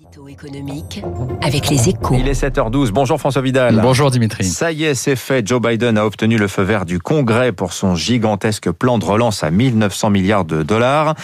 Édito économique avec les échos. Il est 7h12. Bonjour François Vidal. Bonjour Dimitri. Ça y est, c'est fait. Joe Biden a obtenu le feu vert du Congrès pour son gigantesque plan de relance à 1900 milliards de dollars.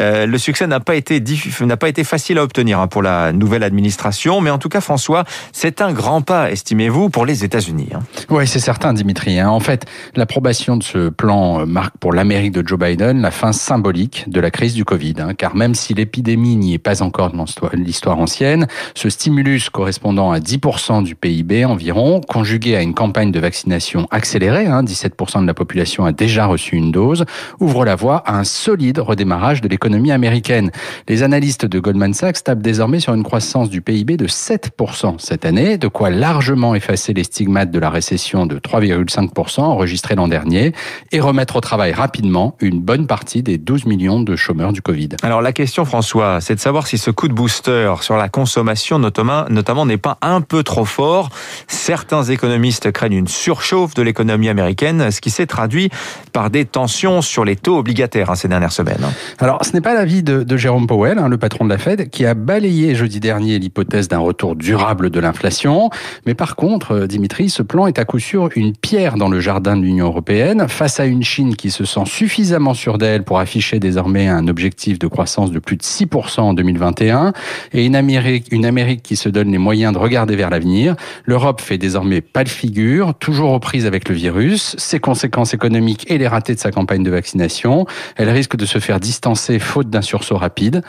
Euh, le succès n'a pas été n'a pas été facile à obtenir hein, pour la nouvelle administration, mais en tout cas, François, c'est un grand pas, estimez-vous, pour les États-Unis. Hein. Oui, c'est certain, Dimitri. Hein. En fait, l'approbation de ce plan euh, marque pour l'Amérique de Joe Biden la fin symbolique de la crise du Covid, car même si l'épidémie n'y est pas encore dans l'histoire ancienne, ce stimulus correspondant à 10% du PIB environ, conjugué à une campagne de vaccination accélérée, 17% de la population a déjà reçu une dose, ouvre la voie à un solide redémarrage de l'économie américaine. Les analystes de Goldman Sachs tapent désormais sur une croissance du PIB de 7% cette année, de quoi largement effacer les stigmates de la récession de 3,5% enregistrée l'an dernier et remettre au travail rapidement une bonne partie des 12 millions de chômeurs du Covid. Alors la question François, c'est de savoir si ce coup de booster sur la consommation notamment, n'est pas un peu trop fort. Certains économistes craignent une surchauffe de l'économie américaine, ce qui s'est traduit par des tensions sur les taux obligataires hein, ces dernières semaines. Alors ce n'est pas l'avis de, de Jérôme Powell, hein, le patron de la Fed, qui a balayé jeudi dernier l'hypothèse d'un retour durable de l'inflation. Mais par contre, euh, Dimitri, ce plan est à coup sûr une pierre dans le jardin de l'Union européenne face à une Chine qui se sent suffisamment sûre d'elle pour afficher désormais un objectif de croissance de plus de 6% en 2021 et une Amérique, une Amérique qui se donne les moyens de regarder vers l'avenir. L'Europe fait désormais pas de figure, toujours aux prises avec le virus, ses conséquences économiques et les ratés de sa campagne de vaccination. Elle risque de se faire distancer faute d'un sursaut rapide.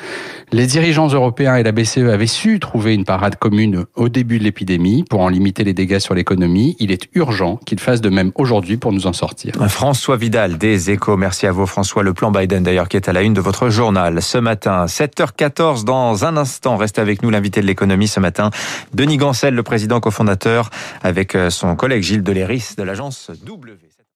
Les dirigeants européens et la BCE avaient su trouver une parade commune au début de l'épidémie pour en limiter les dégâts sur l'économie. Il est urgent qu'ils fassent de même aujourd'hui pour nous en sortir. François Vidal des Échos. Merci à vous François. Le plan Biden d'ailleurs qui est à la une de votre journal ce matin. 7h14 dans un instant. Restez avec nous l'invité de l'économie ce matin. Denis Gancel, le président cofondateur avec euh, son collègue Gilles Deléris de l'agence W.